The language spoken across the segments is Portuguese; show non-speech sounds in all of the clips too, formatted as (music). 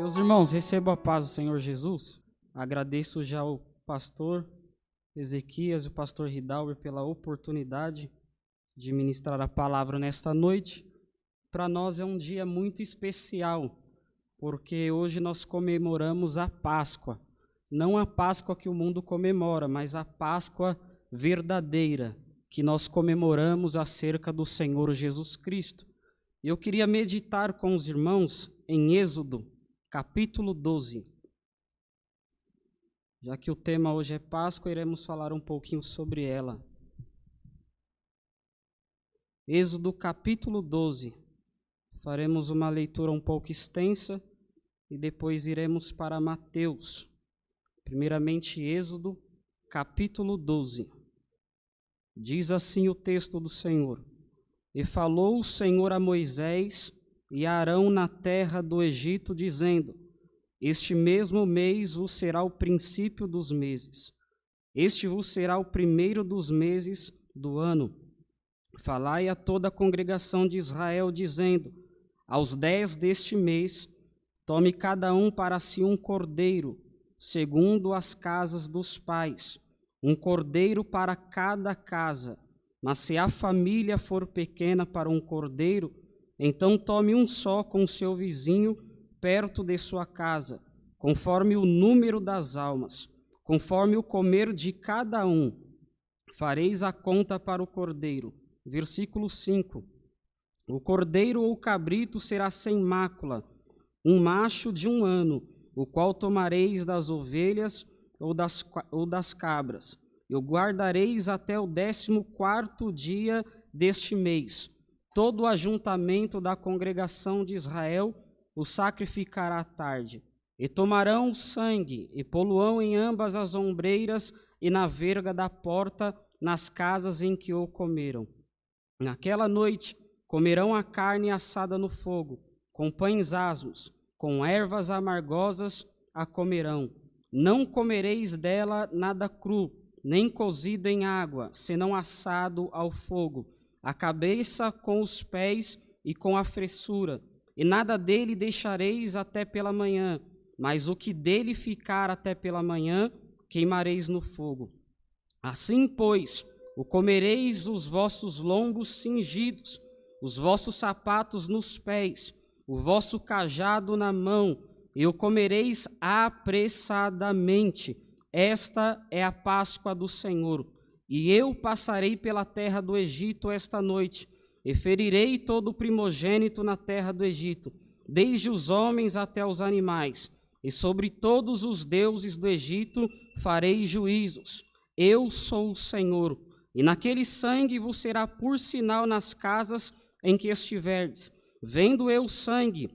Meus irmãos, recebo a paz do Senhor Jesus. Agradeço já ao pastor Ezequias e o pastor Ridalber pela oportunidade de ministrar a palavra nesta noite. Para nós é um dia muito especial, porque hoje nós comemoramos a Páscoa. Não a Páscoa que o mundo comemora, mas a Páscoa verdadeira, que nós comemoramos acerca do Senhor Jesus Cristo. Eu queria meditar com os irmãos em Êxodo, capítulo 12. Já que o tema hoje é Páscoa, iremos falar um pouquinho sobre ela. Êxodo capítulo 12. Faremos uma leitura um pouco extensa e depois iremos para Mateus. Primeiramente, Êxodo capítulo 12. Diz assim o texto do Senhor: E falou o Senhor a Moisés e Arão na terra do Egito, dizendo: Este mesmo mês vos será o princípio dos meses. Este vos será o primeiro dos meses do ano. Falai a toda a congregação de Israel, dizendo: Aos dez deste mês, tome cada um para si um cordeiro, segundo as casas dos pais, um cordeiro para cada casa. Mas se a família for pequena para um cordeiro, então tome um só com seu vizinho perto de sua casa, conforme o número das almas, conforme o comer de cada um. Fareis a conta para o cordeiro. Versículo 5. O cordeiro ou cabrito será sem mácula, um macho de um ano, o qual tomareis das ovelhas ou das, ou das cabras, e o guardareis até o décimo quarto dia deste mês Todo o ajuntamento da congregação de Israel o sacrificará à tarde. E tomarão sangue, e poluão em ambas as ombreiras e na verga da porta, nas casas em que o comeram. Naquela noite comerão a carne assada no fogo, com pães asmos, com ervas amargosas a comerão. Não comereis dela nada cru, nem cozido em água, senão assado ao fogo a cabeça com os pés e com a fressura, e nada dele deixareis até pela manhã, mas o que dele ficar até pela manhã, queimareis no fogo. Assim, pois, o comereis os vossos lombos cingidos, os vossos sapatos nos pés, o vosso cajado na mão, e o comereis apressadamente. Esta é a Páscoa do Senhor. E eu passarei pela terra do Egito esta noite, e ferirei todo o primogênito na terra do Egito, desde os homens até os animais, e sobre todos os deuses do Egito farei juízos. Eu sou o Senhor. E naquele sangue vos será por sinal nas casas em que estiverdes. Vendo eu sangue,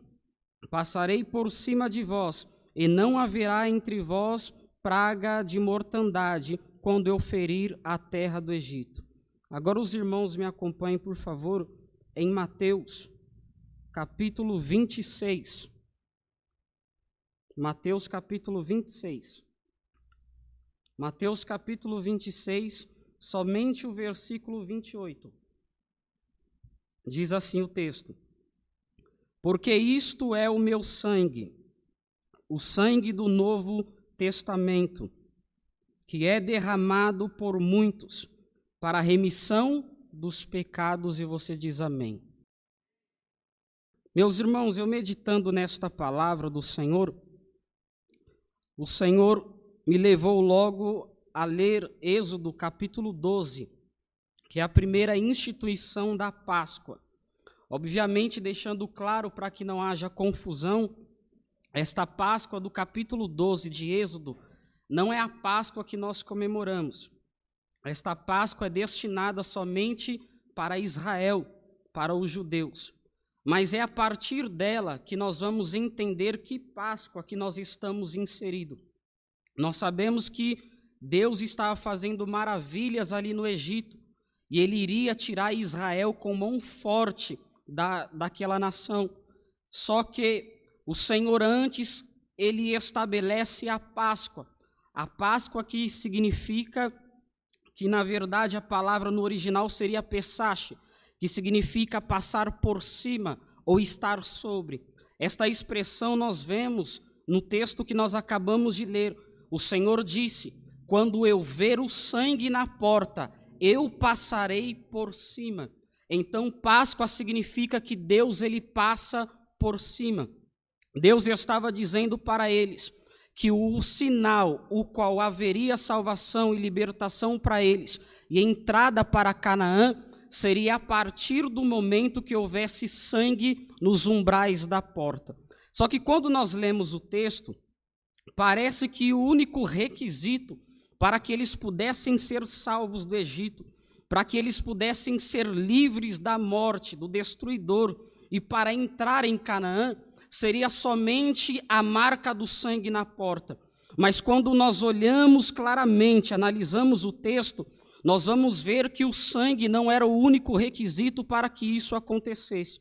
passarei por cima de vós, e não haverá entre vós praga de mortandade, quando eu ferir a terra do Egito. Agora os irmãos me acompanhem, por favor, em Mateus, capítulo 26. Mateus capítulo 26. Mateus capítulo 26, somente o versículo 28. Diz assim o texto: Porque isto é o meu sangue, o sangue do Novo Testamento que é derramado por muitos para a remissão dos pecados, e você diz amém. Meus irmãos, eu meditando nesta palavra do Senhor, o Senhor me levou logo a ler Êxodo capítulo 12, que é a primeira instituição da Páscoa. Obviamente, deixando claro para que não haja confusão, esta Páscoa do capítulo 12 de Êxodo não é a Páscoa que nós comemoramos. Esta Páscoa é destinada somente para Israel, para os judeus. Mas é a partir dela que nós vamos entender que Páscoa que nós estamos inseridos. Nós sabemos que Deus estava fazendo maravilhas ali no Egito e ele iria tirar Israel com mão forte da, daquela nação. Só que o Senhor antes ele estabelece a Páscoa. A Páscoa que significa que na verdade a palavra no original seria Pessache, que significa passar por cima ou estar sobre. Esta expressão nós vemos no texto que nós acabamos de ler. O Senhor disse: Quando eu ver o sangue na porta, eu passarei por cima. Então, Páscoa significa que Deus ele passa por cima. Deus estava dizendo para eles que o sinal, o qual haveria salvação e libertação para eles e entrada para Canaã, seria a partir do momento que houvesse sangue nos umbrais da porta. Só que quando nós lemos o texto, parece que o único requisito para que eles pudessem ser salvos do Egito, para que eles pudessem ser livres da morte, do destruidor, e para entrar em Canaã, seria somente a marca do sangue na porta. Mas quando nós olhamos claramente, analisamos o texto, nós vamos ver que o sangue não era o único requisito para que isso acontecesse.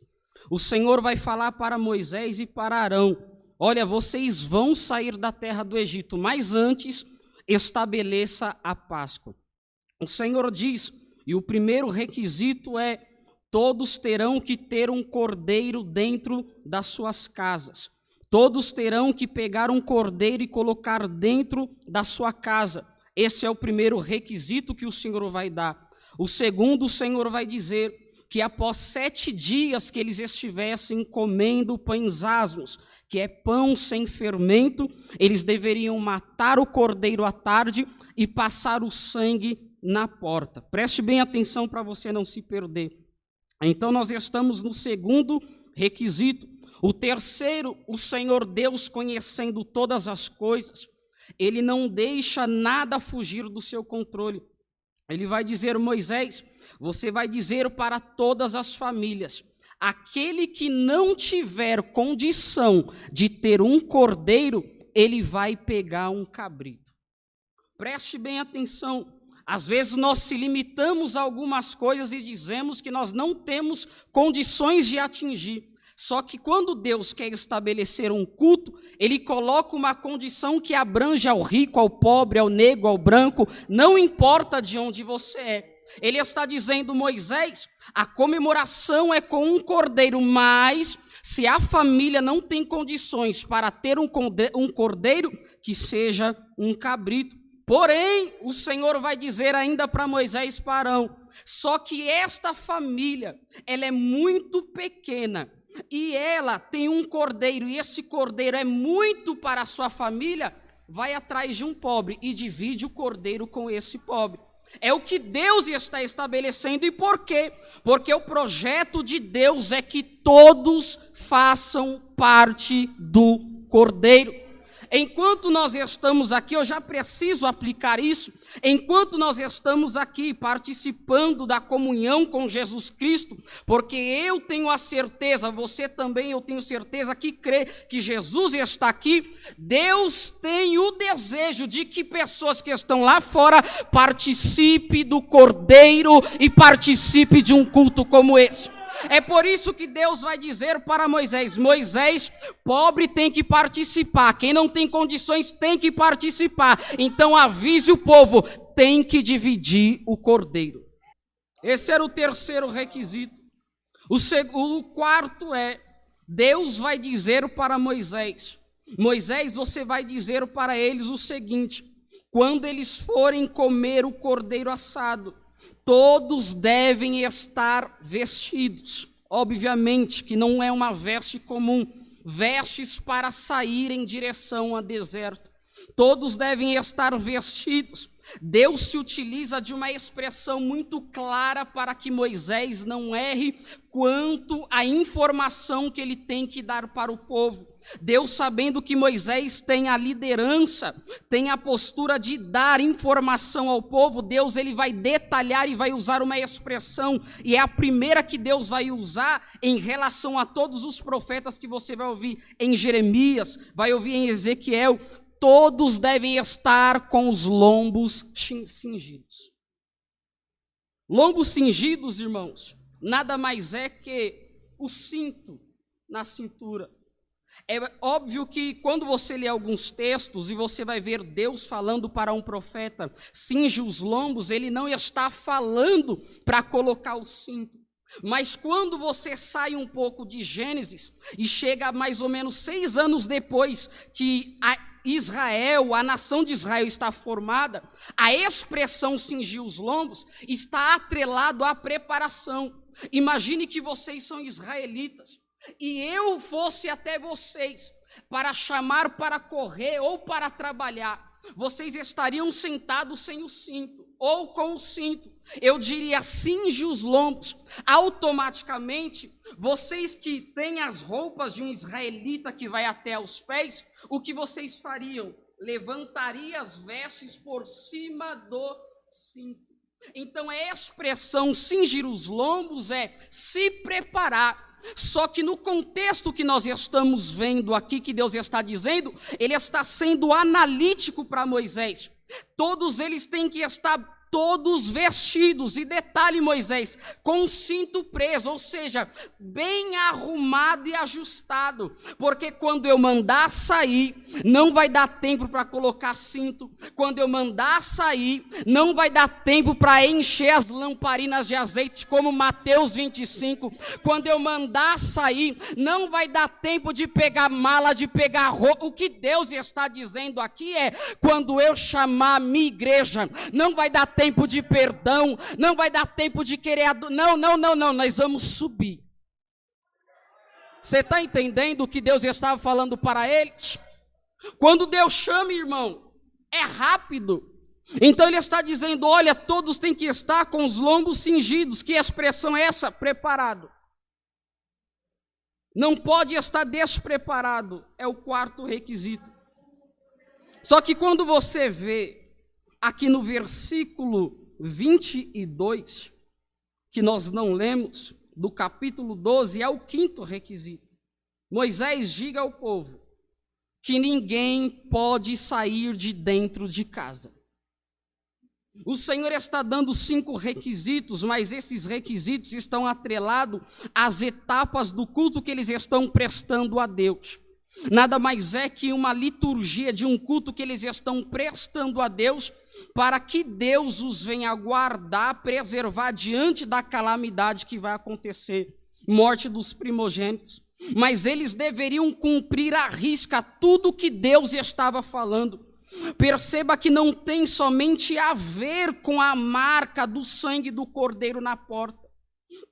O Senhor vai falar para Moisés e para Arão: Olha, vocês vão sair da terra do Egito, mas antes estabeleça a Páscoa. O Senhor diz, e o primeiro requisito é Todos terão que ter um cordeiro dentro das suas casas. Todos terão que pegar um cordeiro e colocar dentro da sua casa. Esse é o primeiro requisito que o Senhor vai dar. O segundo, o Senhor vai dizer que após sete dias que eles estivessem comendo pães asmos, que é pão sem fermento, eles deveriam matar o cordeiro à tarde e passar o sangue na porta. Preste bem atenção para você não se perder. Então nós estamos no segundo requisito. O terceiro, o Senhor Deus conhecendo todas as coisas, ele não deixa nada fugir do seu controle. Ele vai dizer, Moisés, você vai dizer para todas as famílias: aquele que não tiver condição de ter um cordeiro, ele vai pegar um cabrito. Preste bem atenção. Às vezes nós se limitamos a algumas coisas e dizemos que nós não temos condições de atingir. Só que quando Deus quer estabelecer um culto, Ele coloca uma condição que abrange ao rico, ao pobre, ao negro, ao branco, não importa de onde você é. Ele está dizendo, Moisés, a comemoração é com um cordeiro, mas se a família não tem condições para ter um cordeiro, que seja um cabrito. Porém, o Senhor vai dizer ainda para Moisés e Arão, só que esta família, ela é muito pequena, e ela tem um cordeiro, e esse cordeiro é muito para a sua família, vai atrás de um pobre e divide o cordeiro com esse pobre. É o que Deus está estabelecendo, e por quê? Porque o projeto de Deus é que todos façam parte do cordeiro. Enquanto nós estamos aqui, eu já preciso aplicar isso. Enquanto nós estamos aqui participando da comunhão com Jesus Cristo, porque eu tenho a certeza, você também, eu tenho certeza que crê que Jesus está aqui, Deus tem o desejo de que pessoas que estão lá fora participem do Cordeiro e participem de um culto como esse. É por isso que Deus vai dizer para Moisés: Moisés, pobre tem que participar, quem não tem condições tem que participar. Então avise o povo: tem que dividir o cordeiro. Esse era o terceiro requisito. O, segundo, o quarto é: Deus vai dizer para Moisés: Moisés, você vai dizer para eles o seguinte: quando eles forem comer o cordeiro assado, Todos devem estar vestidos. Obviamente que não é uma veste comum, vestes para sair em direção a deserto. Todos devem estar vestidos. Deus se utiliza de uma expressão muito clara para que Moisés não erre quanto à informação que ele tem que dar para o povo. Deus, sabendo que Moisés tem a liderança, tem a postura de dar informação ao povo, Deus ele vai detalhar e vai usar uma expressão, e é a primeira que Deus vai usar em relação a todos os profetas que você vai ouvir em Jeremias, vai ouvir em Ezequiel, todos devem estar com os lombos cingidos. Lombos cingidos, irmãos, nada mais é que o cinto na cintura. É óbvio que quando você lê alguns textos e você vai ver Deus falando para um profeta, cinge os lombos, ele não está falando para colocar o cinto. Mas quando você sai um pouco de Gênesis e chega mais ou menos seis anos depois que a Israel, a nação de Israel está formada, a expressão cingir os lombos está atrelado à preparação. Imagine que vocês são israelitas e eu fosse até vocês para chamar para correr ou para trabalhar vocês estariam sentados sem o cinto, ou com o cinto. Eu diria, cinge os lombos. Automaticamente, vocês que têm as roupas de um israelita que vai até os pés, o que vocês fariam? Levantaria as vestes por cima do cinto. Então, a expressão cingir os lombos é se preparar só que no contexto que nós estamos vendo aqui, que Deus está dizendo, ele está sendo analítico para Moisés. Todos eles têm que estar todos vestidos, e detalhe, Moisés, com cinto preso, ou seja, bem arrumado e ajustado, porque quando eu mandar sair, não vai dar tempo para colocar cinto, quando eu mandar sair, não vai dar tempo para encher as lamparinas de azeite, como Mateus 25, quando eu mandar sair, não vai dar tempo de pegar mala, de pegar roupa, o que Deus está dizendo aqui é, quando eu chamar minha igreja, não vai dar tempo tempo de perdão, não vai dar tempo de querer. Não, não, não, não, nós vamos subir. Você está entendendo o que Deus estava falando para eles? Quando Deus chama, irmão, é rápido. Então ele está dizendo: olha, todos têm que estar com os lombos cingidos. Que expressão é essa? Preparado. Não pode estar despreparado, é o quarto requisito. Só que quando você vê aqui no versículo 22, que nós não lemos, do capítulo 12, é o quinto requisito. Moisés diga ao povo que ninguém pode sair de dentro de casa. O Senhor está dando cinco requisitos, mas esses requisitos estão atrelados às etapas do culto que eles estão prestando a Deus. Nada mais é que uma liturgia de um culto que eles estão prestando a Deus, para que Deus os venha guardar, preservar diante da calamidade que vai acontecer morte dos primogênitos. Mas eles deveriam cumprir à risca tudo que Deus estava falando. Perceba que não tem somente a ver com a marca do sangue do cordeiro na porta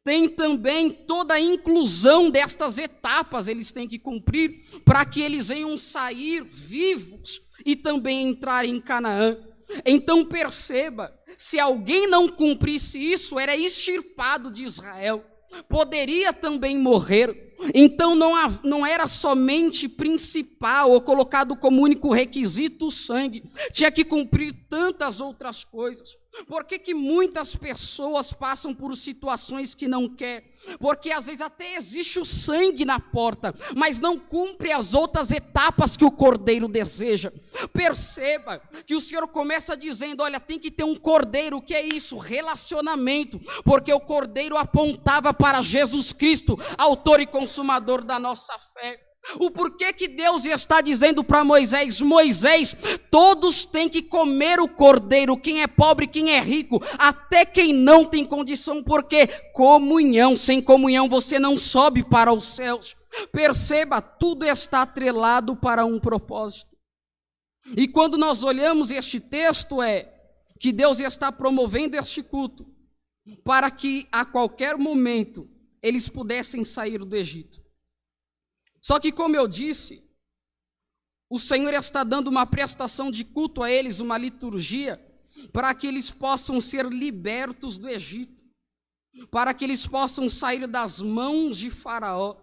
tem também toda a inclusão destas etapas, eles têm que cumprir para que eles venham sair vivos e também entrar em Canaã. Então perceba, se alguém não cumprisse isso, era extirpado de Israel, poderia também morrer. Então não, não era somente principal ou colocado como único requisito o sangue, tinha que cumprir tantas outras coisas. Por que, que muitas pessoas passam por situações que não quer? Porque às vezes até existe o sangue na porta, mas não cumpre as outras etapas que o cordeiro deseja. Perceba que o Senhor começa dizendo: olha, tem que ter um cordeiro, o que é isso? Relacionamento, porque o cordeiro apontava para Jesus Cristo, autor e consumador da nossa fé. O porquê que Deus está dizendo para Moisés: Moisés, todos têm que comer o cordeiro, quem é pobre, quem é rico, até quem não tem condição, porque comunhão, sem comunhão você não sobe para os céus. Perceba, tudo está atrelado para um propósito. E quando nós olhamos este texto, é que Deus está promovendo este culto para que a qualquer momento eles pudessem sair do Egito. Só que, como eu disse, o Senhor está dando uma prestação de culto a eles, uma liturgia, para que eles possam ser libertos do Egito, para que eles possam sair das mãos de Faraó.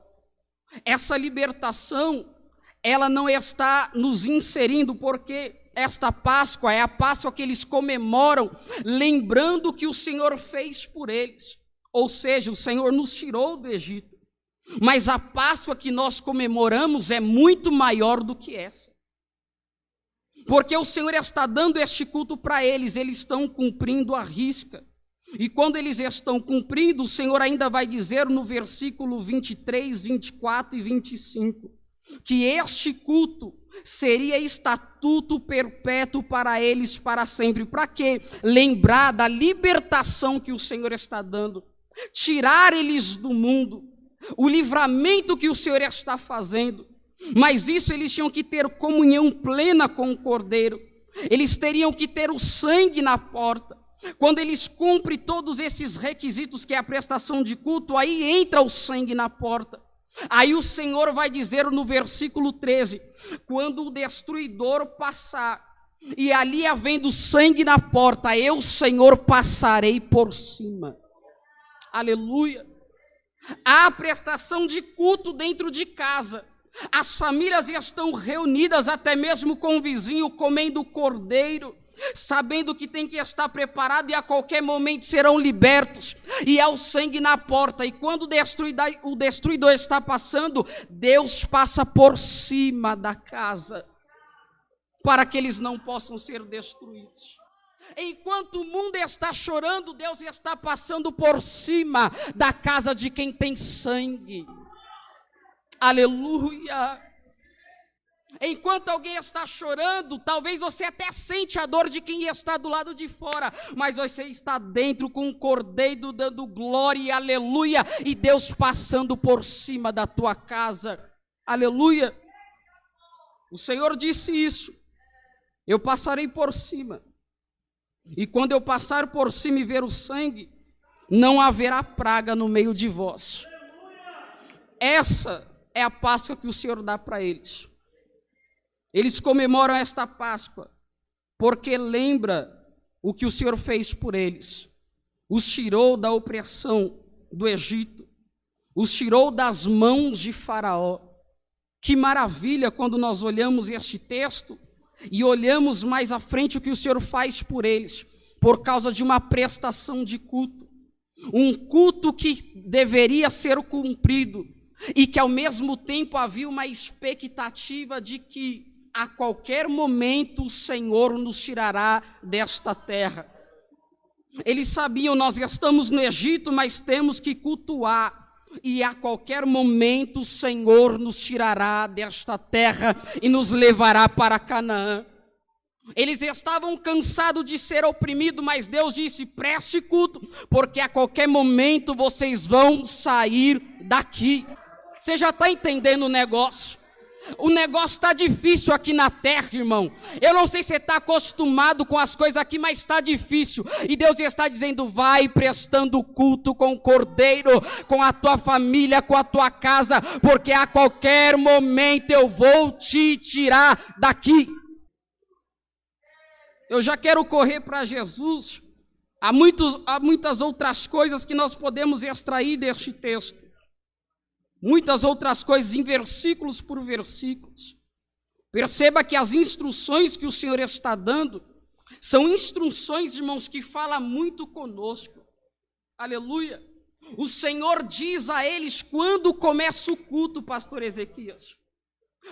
Essa libertação, ela não está nos inserindo, porque esta Páscoa é a Páscoa que eles comemoram, lembrando que o Senhor fez por eles. Ou seja, o Senhor nos tirou do Egito. Mas a Páscoa que nós comemoramos é muito maior do que essa. Porque o Senhor está dando este culto para eles, eles estão cumprindo a risca. E quando eles estão cumprindo, o Senhor ainda vai dizer no versículo 23, 24 e 25, que este culto seria estatuto perpétuo para eles para sempre. Para quê? Lembrar da libertação que o Senhor está dando tirar eles do mundo, o livramento que o Senhor está fazendo. Mas isso eles tinham que ter comunhão plena com o Cordeiro. Eles teriam que ter o sangue na porta. Quando eles cumprem todos esses requisitos, que é a prestação de culto, aí entra o sangue na porta. Aí o Senhor vai dizer no versículo 13: quando o destruidor passar, e ali havendo sangue na porta, eu, Senhor, passarei por cima. Aleluia. Há prestação de culto dentro de casa. As famílias estão reunidas, até mesmo com o vizinho, comendo cordeiro, sabendo que tem que estar preparado e a qualquer momento serão libertos. E há o sangue na porta. E quando o destruidor, está passando, Deus passa por cima da casa, para que eles não possam ser destruídos. Enquanto o mundo está chorando, Deus está passando por cima da casa de quem tem sangue. Aleluia. Enquanto alguém está chorando, talvez você até sente a dor de quem está do lado de fora, mas você está dentro com um cordeiro dando glória e aleluia, e Deus passando por cima da tua casa. Aleluia. O Senhor disse isso. Eu passarei por cima. E quando eu passar por cima e ver o sangue, não haverá praga no meio de vós. Essa é a Páscoa que o Senhor dá para eles. Eles comemoram esta Páscoa porque lembra o que o Senhor fez por eles. Os tirou da opressão do Egito, os tirou das mãos de Faraó. Que maravilha quando nós olhamos este texto e olhamos mais à frente o que o Senhor faz por eles, por causa de uma prestação de culto. Um culto que deveria ser cumprido, e que ao mesmo tempo havia uma expectativa de que a qualquer momento o Senhor nos tirará desta terra. Eles sabiam, nós estamos no Egito, mas temos que cultuar. E a qualquer momento o Senhor nos tirará desta terra e nos levará para Canaã. Eles estavam cansados de ser oprimidos, mas Deus disse: preste culto, porque a qualquer momento vocês vão sair daqui. Você já está entendendo o negócio? O negócio está difícil aqui na terra, irmão. Eu não sei se você está acostumado com as coisas aqui, mas está difícil. E Deus está dizendo: vai prestando culto com o cordeiro, com a tua família, com a tua casa, porque a qualquer momento eu vou te tirar daqui. Eu já quero correr para Jesus. Há, muitos, há muitas outras coisas que nós podemos extrair deste texto muitas outras coisas em versículos por versículos. Perceba que as instruções que o Senhor está dando são instruções, irmãos, que falam muito conosco. Aleluia. O Senhor diz a eles quando começa o culto, pastor Ezequias.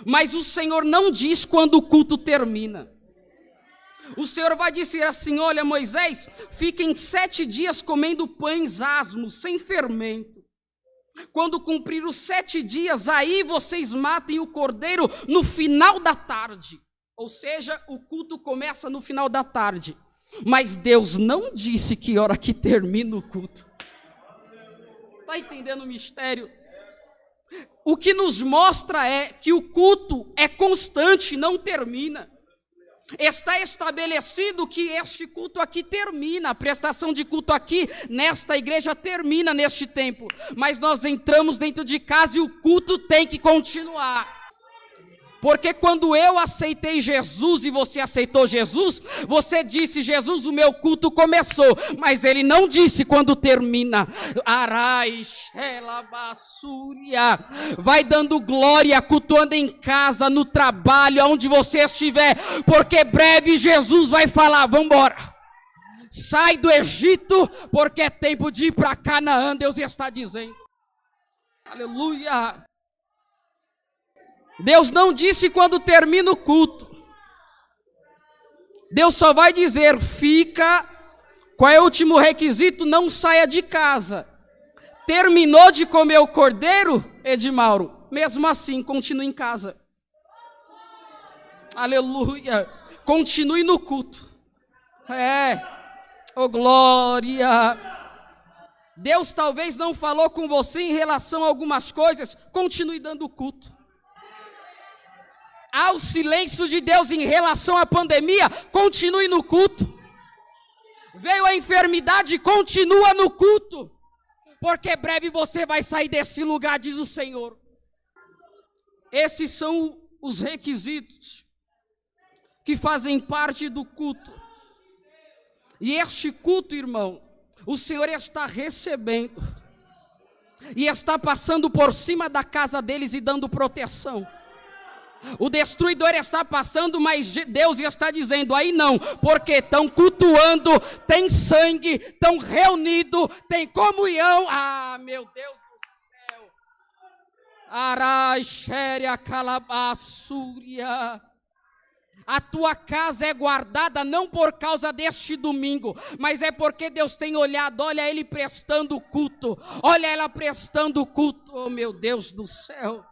Mas o Senhor não diz quando o culto termina. O Senhor vai dizer assim: Olha, Moisés, fiquem sete dias comendo pães asmos, sem fermento. Quando cumprir os sete dias, aí vocês matem o cordeiro no final da tarde. Ou seja, o culto começa no final da tarde. Mas Deus não disse que hora que termina o culto. Está entendendo o mistério? O que nos mostra é que o culto é constante, não termina. Está estabelecido que este culto aqui termina, a prestação de culto aqui nesta igreja termina neste tempo, mas nós entramos dentro de casa e o culto tem que continuar. Porque quando eu aceitei Jesus e você aceitou Jesus, você disse: Jesus, o meu culto começou, mas ele não disse quando termina. Vai dando glória, cultuando em casa, no trabalho, aonde você estiver, porque breve Jesus vai falar: vamos embora. Sai do Egito, porque é tempo de ir para Canaã, Deus está dizendo. Aleluia. Deus não disse quando termina o culto. Deus só vai dizer: fica. Qual é o último requisito? Não saia de casa. Terminou de comer o cordeiro, Edmauro? Mesmo assim, continue em casa. Aleluia. Continue no culto. É. Oh glória. Deus talvez não falou com você em relação a algumas coisas, continue dando culto. Ao silêncio de Deus em relação à pandemia, continue no culto. Veio a enfermidade, continua no culto. Porque breve você vai sair desse lugar, diz o Senhor. Esses são os requisitos que fazem parte do culto. E este culto, irmão, o Senhor está recebendo e está passando por cima da casa deles e dando proteção. O destruidor está passando, mas Deus está dizendo: aí não, porque estão cultuando, tem sangue, estão reunidos, tem comunhão. Ah, meu Deus do céu. Araixéria calabaçúria. A tua casa é guardada não por causa deste domingo, mas é porque Deus tem olhado, olha ele prestando culto, olha ela prestando culto, oh meu Deus do céu.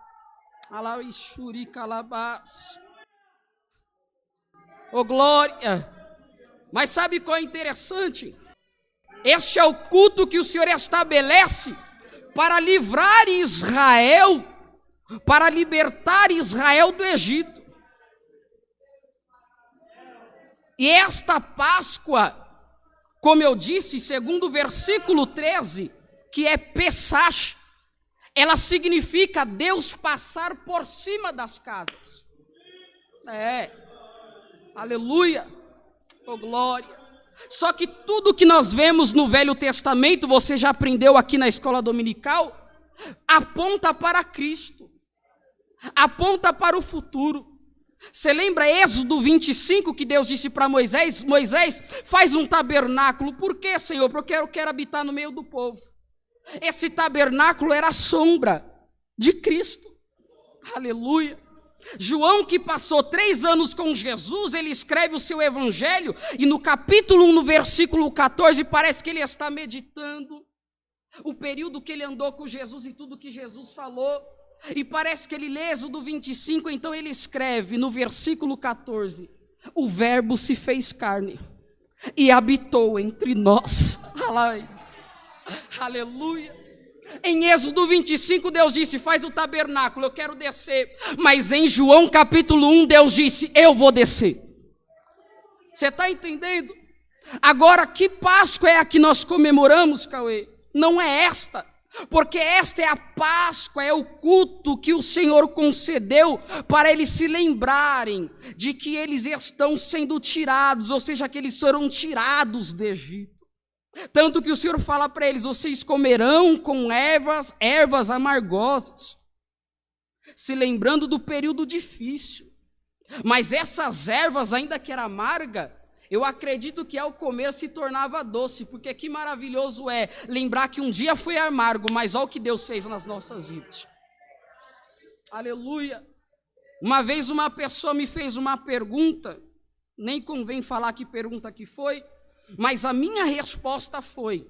Alauixuri calabás. Oh glória. Mas sabe qual é interessante? Este é o culto que o Senhor estabelece para livrar Israel, para libertar Israel do Egito. E esta Páscoa, como eu disse, segundo o versículo 13, que é Pesach, ela significa Deus passar por cima das casas. É. Aleluia. Oh glória. Só que tudo que nós vemos no Velho Testamento, você já aprendeu aqui na escola dominical, aponta para Cristo. Aponta para o futuro. Você lembra Êxodo 25 que Deus disse para Moisés: Moisés, faz um tabernáculo. Por quê, Senhor? Porque eu quero habitar no meio do povo. Esse tabernáculo era a sombra de Cristo. Aleluia. João, que passou três anos com Jesus, ele escreve o seu evangelho, e no capítulo 1, no versículo 14, parece que ele está meditando o período que ele andou com Jesus e tudo que Jesus falou. E parece que ele lê Êxodo 25, então ele escreve no versículo 14: O Verbo se fez carne e habitou entre nós. (laughs) Aleluia. Em Êxodo 25, Deus disse: Faz o tabernáculo, eu quero descer. Mas em João capítulo 1, Deus disse: Eu vou descer. Você está entendendo? Agora, que Páscoa é a que nós comemoramos, Cauê? Não é esta porque esta é a Páscoa, é o culto que o Senhor concedeu para eles se lembrarem de que eles estão sendo tirados, ou seja, que eles foram tirados do Egito. Tanto que o Senhor fala para eles: vocês comerão com ervas, ervas amargosas, se lembrando do período difícil. Mas essas ervas, ainda que era amarga, eu acredito que ao comer se tornava doce, porque que maravilhoso é lembrar que um dia foi amargo, mas olha o que Deus fez nas nossas vidas. Aleluia. Uma vez uma pessoa me fez uma pergunta, nem convém falar que pergunta que foi, mas a minha resposta foi: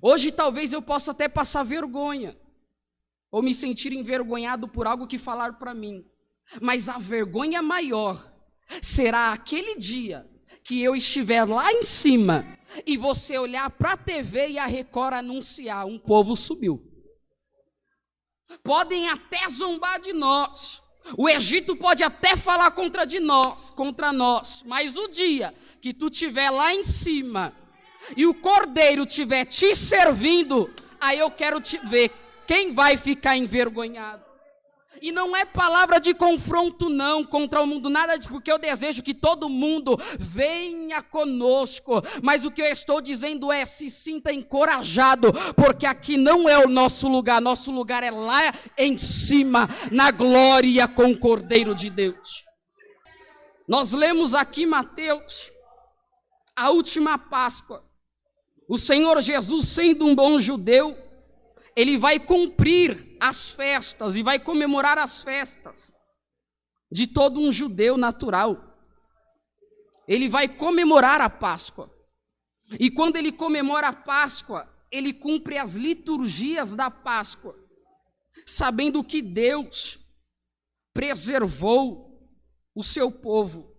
hoje talvez eu possa até passar vergonha, ou me sentir envergonhado por algo que falaram para mim, mas a vergonha maior será aquele dia que eu estiver lá em cima e você olhar para a TV e a Record anunciar: um povo subiu. Podem até zombar de nós. O Egito pode até falar contra de nós, contra nós, mas o dia que tu estiver lá em cima e o cordeiro estiver te servindo, aí eu quero te ver quem vai ficar envergonhado. E não é palavra de confronto, não, contra o mundo, nada disso, porque eu desejo que todo mundo venha conosco. Mas o que eu estou dizendo é: se sinta encorajado, porque aqui não é o nosso lugar, nosso lugar é lá em cima, na glória com o Cordeiro de Deus. Nós lemos aqui Mateus, a última Páscoa. O Senhor Jesus, sendo um bom judeu, ele vai cumprir as festas e vai comemorar as festas de todo um judeu natural. Ele vai comemorar a Páscoa. E quando ele comemora a Páscoa, ele cumpre as liturgias da Páscoa, sabendo que Deus preservou o seu povo.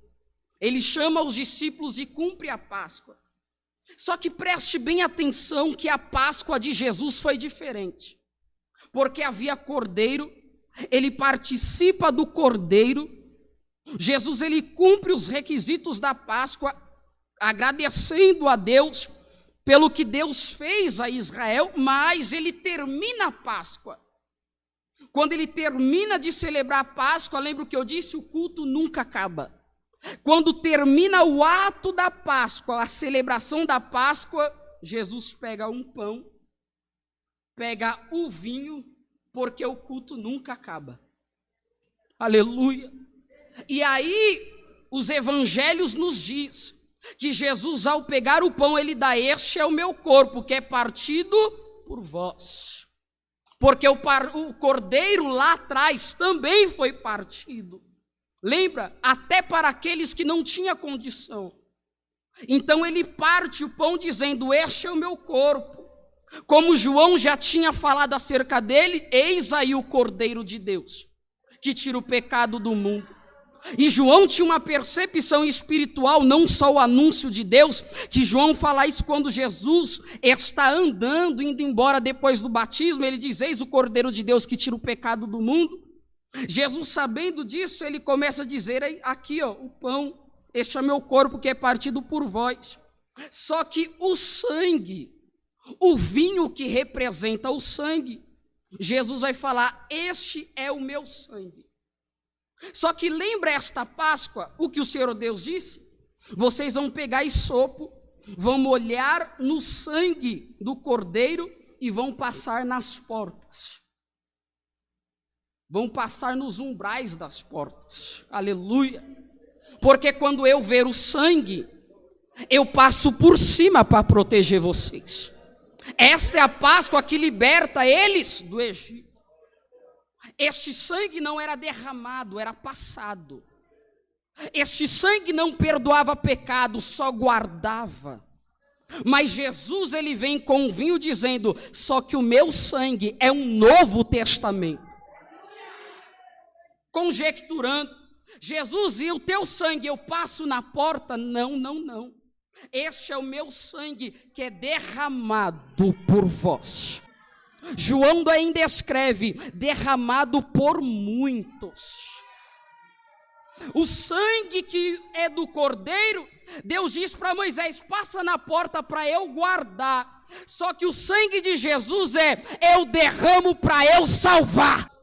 Ele chama os discípulos e cumpre a Páscoa. Só que preste bem atenção que a Páscoa de Jesus foi diferente. Porque havia cordeiro, ele participa do cordeiro. Jesus ele cumpre os requisitos da Páscoa, agradecendo a Deus pelo que Deus fez a Israel, mas ele termina a Páscoa. Quando ele termina de celebrar a Páscoa, lembra o que eu disse? O culto nunca acaba. Quando termina o ato da Páscoa, a celebração da Páscoa, Jesus pega um pão, pega o vinho, porque o culto nunca acaba. Aleluia. E aí os evangelhos nos diz que Jesus ao pegar o pão ele dá este é o meu corpo que é partido por vós. Porque o, par, o cordeiro lá atrás também foi partido. Lembra? Até para aqueles que não tinham condição. Então ele parte o pão dizendo: Este é o meu corpo. Como João já tinha falado acerca dele, eis aí o Cordeiro de Deus, que tira o pecado do mundo. E João tinha uma percepção espiritual, não só o anúncio de Deus, que João fala isso quando Jesus está andando, indo embora depois do batismo, ele diz: Eis o Cordeiro de Deus que tira o pecado do mundo. Jesus, sabendo disso, ele começa a dizer: aqui, ó, o pão, este é meu corpo que é partido por vós. Só que o sangue, o vinho que representa o sangue, Jesus vai falar: Este é o meu sangue. Só que lembra esta Páscoa o que o Senhor Deus disse? Vocês vão pegar e sopo, vão molhar no sangue do cordeiro e vão passar nas portas vão passar nos umbrais das portas. Aleluia. Porque quando eu ver o sangue, eu passo por cima para proteger vocês. Esta é a Páscoa que liberta eles do Egito. Este sangue não era derramado, era passado. Este sangue não perdoava pecado, só guardava. Mas Jesus ele vem com o vinho dizendo: só que o meu sangue é um novo testamento conjecturando. Jesus, e o teu sangue eu passo na porta? Não, não, não. Este é o meu sangue que é derramado por vós. João ainda escreve: derramado por muitos. O sangue que é do cordeiro, Deus diz para Moisés: passa na porta para eu guardar. Só que o sangue de Jesus é: eu derramo para eu salvar.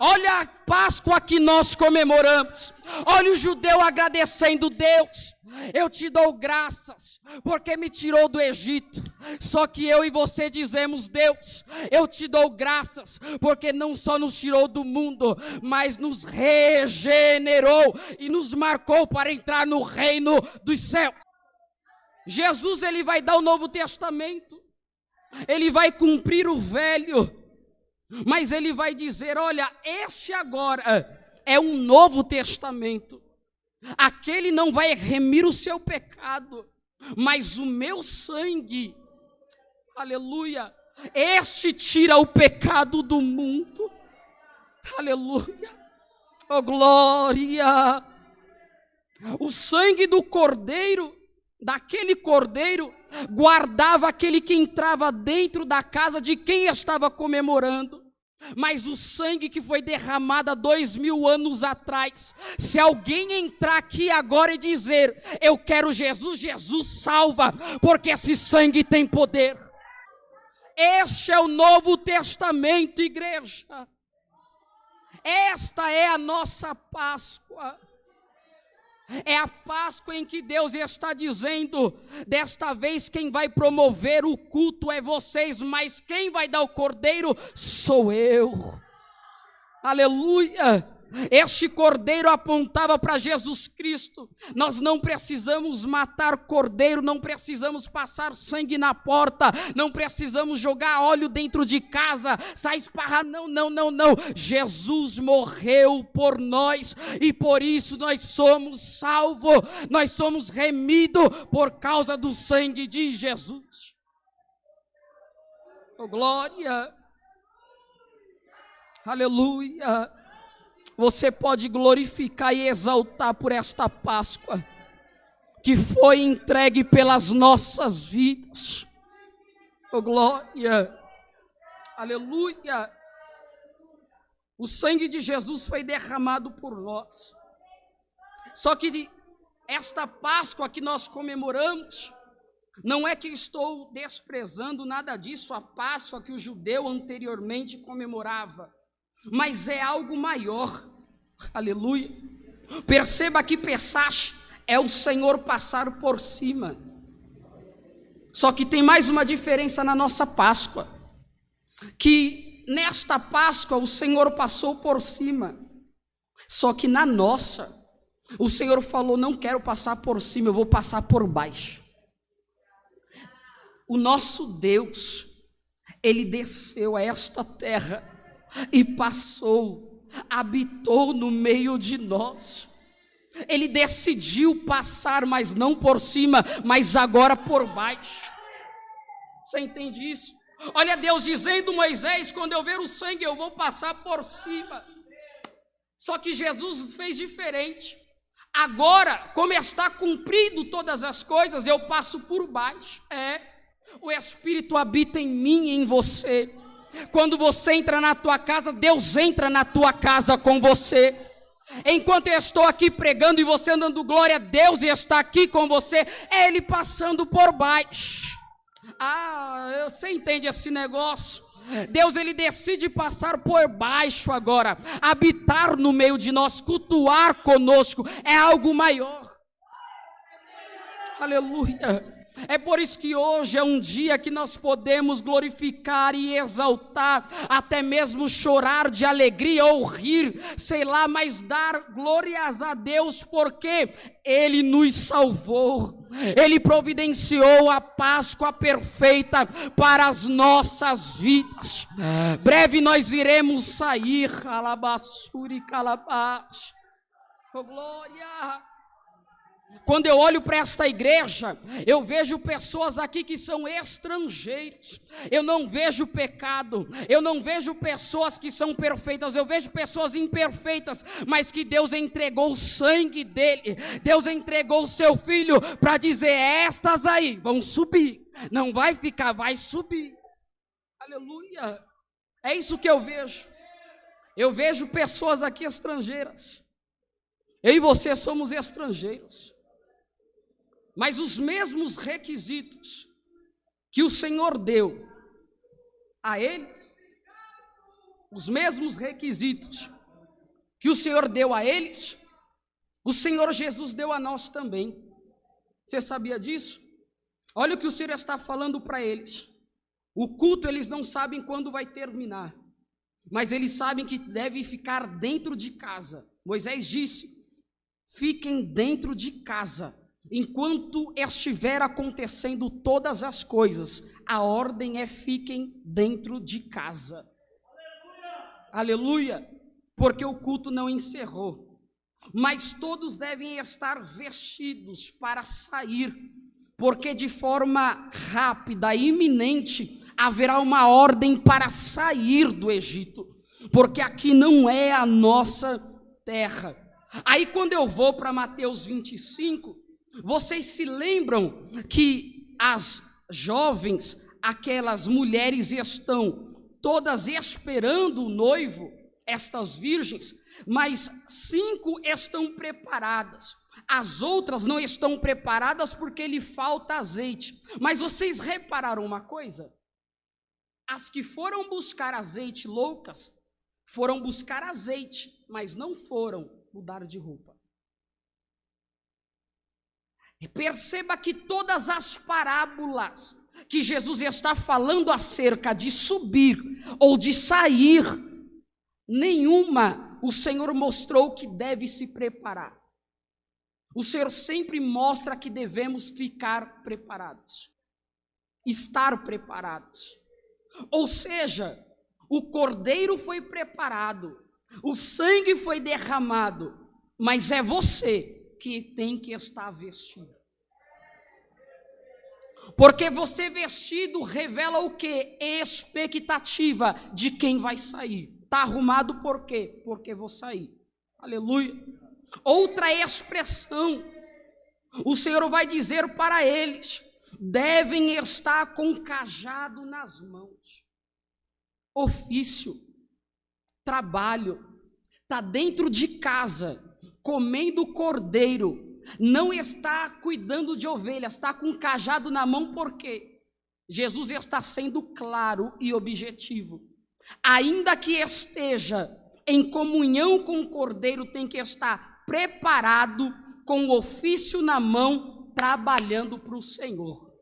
Olha a Páscoa que nós comemoramos. Olha o judeu agradecendo Deus. Eu te dou graças, porque me tirou do Egito. Só que eu e você dizemos: Deus, eu te dou graças, porque não só nos tirou do mundo, mas nos regenerou e nos marcou para entrar no reino dos céus. Jesus, ele vai dar o Novo Testamento, ele vai cumprir o velho mas ele vai dizer: olha, este agora é um novo testamento. Aquele não vai remir o seu pecado, mas o meu sangue, aleluia, este tira o pecado do mundo, aleluia, oh glória. O sangue do cordeiro, daquele cordeiro, guardava aquele que entrava dentro da casa de quem estava comemorando. Mas o sangue que foi derramado há dois mil anos atrás, se alguém entrar aqui agora e dizer, eu quero Jesus, Jesus salva, porque esse sangue tem poder. Este é o Novo Testamento, igreja. Esta é a nossa Páscoa. É a Páscoa em que Deus está dizendo: desta vez quem vai promover o culto é vocês, mas quem vai dar o cordeiro sou eu. Aleluia! Este cordeiro apontava para Jesus Cristo. Nós não precisamos matar cordeiro, não precisamos passar sangue na porta, não precisamos jogar óleo dentro de casa, sair esparrar. Não, não, não, não. Jesus morreu por nós e por isso nós somos salvos, nós somos remidos por causa do sangue de Jesus. Oh, glória! Aleluia! Você pode glorificar e exaltar por esta Páscoa, que foi entregue pelas nossas vidas. Oh, glória! Aleluia! O sangue de Jesus foi derramado por nós. Só que esta Páscoa que nós comemoramos, não é que estou desprezando nada disso, a Páscoa que o judeu anteriormente comemorava, mas é algo maior. Aleluia. Perceba que Pessach é o Senhor passar por cima. Só que tem mais uma diferença na nossa Páscoa, que nesta Páscoa o Senhor passou por cima. Só que na nossa, o Senhor falou: "Não quero passar por cima, eu vou passar por baixo". O nosso Deus, ele desceu a esta terra e passou, habitou no meio de nós. Ele decidiu passar, mas não por cima, mas agora por baixo. Você entende isso? Olha Deus dizendo Moisés: quando eu ver o sangue, eu vou passar por cima. Só que Jesus fez diferente. Agora, como está cumprido todas as coisas, eu passo por baixo. É, o Espírito habita em mim e em você. Quando você entra na tua casa, Deus entra na tua casa com você. Enquanto eu estou aqui pregando e você dando glória a Deus e está aqui com você, é Ele passando por baixo. Ah, você entende esse negócio? Deus ele decide passar por baixo agora, habitar no meio de nós, cultuar conosco, é algo maior. Aleluia. É por isso que hoje é um dia que nós podemos glorificar e exaltar, até mesmo chorar de alegria ou rir, sei lá, mas dar glórias a Deus, porque Ele nos salvou, Ele providenciou a Páscoa perfeita para as nossas vidas. Breve nós iremos sair, alabassuri calabás. Oh, glória! Quando eu olho para esta igreja, eu vejo pessoas aqui que são estrangeiros. Eu não vejo pecado, eu não vejo pessoas que são perfeitas, eu vejo pessoas imperfeitas, mas que Deus entregou o sangue dele. Deus entregou o seu filho para dizer: "Estas aí vão subir". Não vai ficar, vai subir. Aleluia. É isso que eu vejo. Eu vejo pessoas aqui estrangeiras. Eu e você somos estrangeiros. Mas os mesmos requisitos que o Senhor deu a eles, os mesmos requisitos que o Senhor deu a eles, o Senhor Jesus deu a nós também. Você sabia disso? Olha o que o Senhor está falando para eles. O culto eles não sabem quando vai terminar, mas eles sabem que deve ficar dentro de casa. Moisés disse: fiquem dentro de casa Enquanto estiver acontecendo todas as coisas, a ordem é fiquem dentro de casa. Aleluia! Porque o culto não encerrou. Mas todos devem estar vestidos para sair, porque de forma rápida, iminente, haverá uma ordem para sair do Egito, porque aqui não é a nossa terra. Aí quando eu vou para Mateus 25, vocês se lembram que as jovens, aquelas mulheres estão todas esperando o noivo, estas virgens, mas cinco estão preparadas. As outras não estão preparadas porque lhe falta azeite. Mas vocês repararam uma coisa? As que foram buscar azeite loucas, foram buscar azeite, mas não foram mudar de roupa. Perceba que todas as parábolas que Jesus está falando acerca de subir ou de sair, nenhuma o Senhor mostrou que deve se preparar. O Senhor sempre mostra que devemos ficar preparados, estar preparados. Ou seja, o cordeiro foi preparado, o sangue foi derramado, mas é você que tem que estar vestido. Porque você vestido revela o que? Expectativa de quem vai sair. Está arrumado por quê? Porque vou sair. Aleluia. Outra expressão. O Senhor vai dizer para eles: devem estar com cajado nas mãos. Ofício, trabalho, está dentro de casa, comendo cordeiro, não está cuidando de ovelhas, está com cajado na mão, por quê? Jesus está sendo claro e objetivo. Ainda que esteja em comunhão com o cordeiro, tem que estar preparado, com o ofício na mão, trabalhando para o Senhor.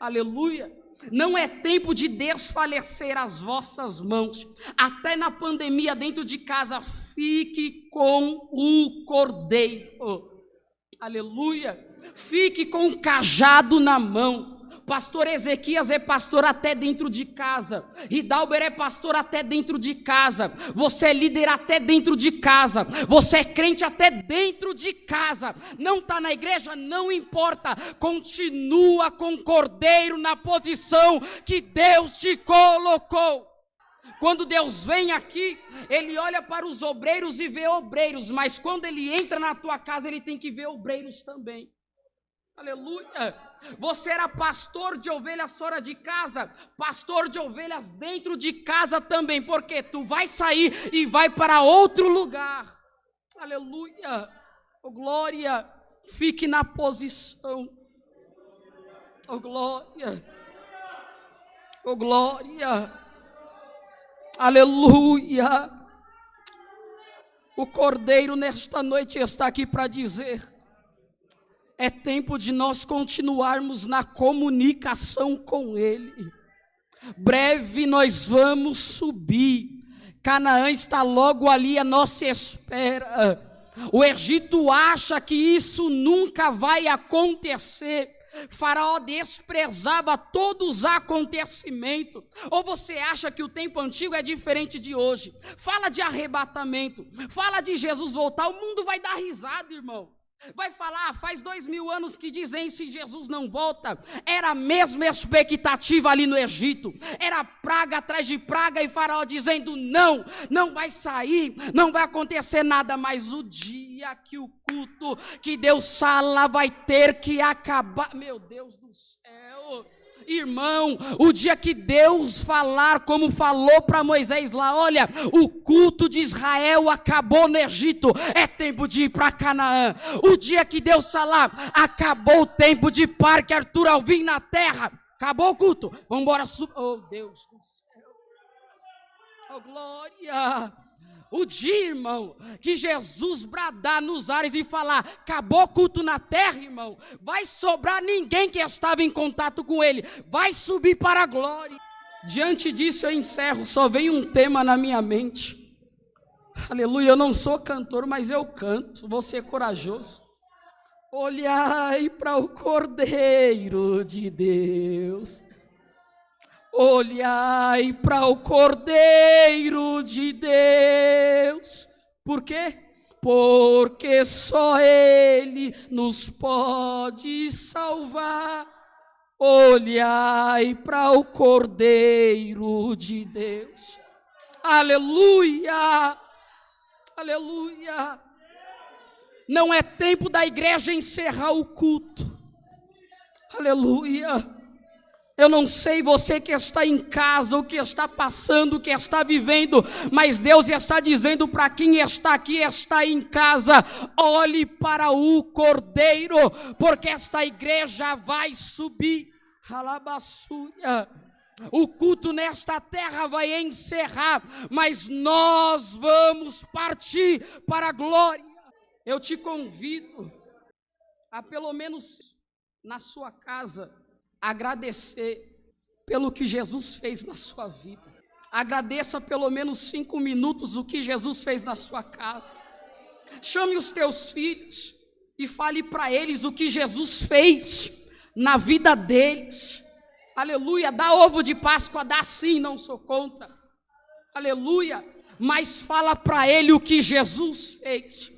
Aleluia. Não é tempo de desfalecer as vossas mãos. Até na pandemia, dentro de casa, fique com o cordeiro. Aleluia. Fique com o cajado na mão. Pastor Ezequias é pastor até dentro de casa. Ridalber é pastor até dentro de casa. Você é líder até dentro de casa. Você é crente até dentro de casa. Não está na igreja, não importa. Continua com o cordeiro na posição que Deus te colocou. Quando Deus vem aqui, Ele olha para os obreiros e vê obreiros, mas quando Ele entra na tua casa, Ele tem que ver obreiros também. Aleluia! Você era pastor de ovelhas fora de casa, pastor de ovelhas dentro de casa também, porque tu vai sair e vai para outro lugar. Aleluia! Oh, glória! Fique na posição. Oh, glória! Oh, glória! Aleluia! O Cordeiro nesta noite está aqui para dizer: é tempo de nós continuarmos na comunicação com Ele. Breve nós vamos subir. Canaã está logo ali à nossa espera. O Egito acha que isso nunca vai acontecer. Faraó desprezava todos os acontecimentos. Ou você acha que o tempo antigo é diferente de hoje? Fala de arrebatamento, fala de Jesus voltar, o mundo vai dar risada, irmão. Vai falar, faz dois mil anos que dizem se Jesus não volta, era a mesma expectativa ali no Egito, era praga atrás de praga e Faraó dizendo: não, não vai sair, não vai acontecer nada, mas o dia que o culto que Deus fala vai ter que acabar, meu Deus do céu. Irmão, o dia que Deus falar, como falou para Moisés lá, olha, o culto de Israel acabou no Egito, é tempo de ir para Canaã. O dia que Deus falar, acabou o tempo de Parque Arthur Alvim na terra, acabou o culto, vamos embora. Oh Deus do céu, oh glória. O dia, irmão, que Jesus bradar nos ares e falar: acabou culto na terra, irmão, vai sobrar ninguém que estava em contato com Ele, vai subir para a glória. Diante disso eu encerro, só vem um tema na minha mente. Aleluia, eu não sou cantor, mas eu canto, vou ser corajoso. Olhai para o Cordeiro de Deus Olhai para o Cordeiro de Deus. Por quê? Porque só Ele nos pode salvar. Olhai para o Cordeiro de Deus. Aleluia! Aleluia! Não é tempo da igreja encerrar o culto. Aleluia! Eu não sei você que está em casa, o que está passando, o que está vivendo, mas Deus está dizendo para quem está aqui, está em casa: olhe para o Cordeiro, porque esta igreja vai subir. Alabassuia. O culto nesta terra vai encerrar, mas nós vamos partir para a glória. Eu te convido a pelo menos na sua casa agradecer pelo que Jesus fez na sua vida. Agradeça pelo menos cinco minutos o que Jesus fez na sua casa. Chame os teus filhos e fale para eles o que Jesus fez na vida deles. Aleluia. Dá ovo de Páscoa, dá sim, não sou contra. Aleluia. Mas fala para ele o que Jesus fez.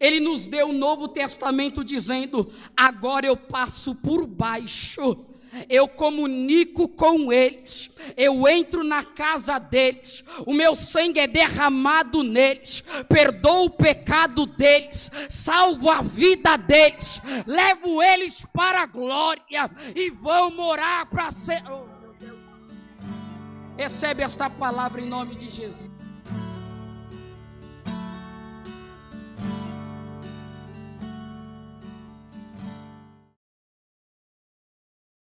Ele nos deu o um Novo Testamento dizendo: agora eu passo por baixo eu comunico com eles, eu entro na casa deles, o meu sangue é derramado neles, perdoo o pecado deles, salvo a vida deles, levo eles para a glória e vão morar para ser. Oh, Recebe esta palavra em nome de Jesus.